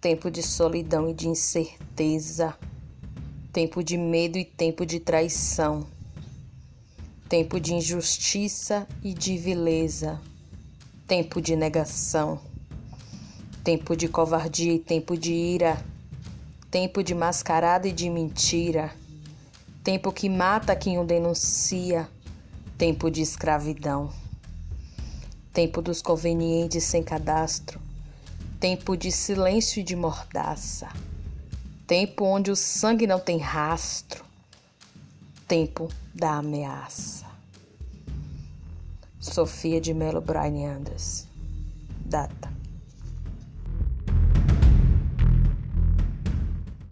tempo de solidão e de incerteza, tempo de medo e tempo de traição, tempo de injustiça e de vileza, tempo de negação, tempo de covardia e tempo de ira, tempo de mascarada e de mentira, tempo que mata quem o denuncia, tempo de escravidão, tempo dos convenientes sem cadastro tempo de silêncio e de mordaça, tempo onde o sangue não tem rastro, tempo da ameaça. Sofia de Melo Brian Andres. Data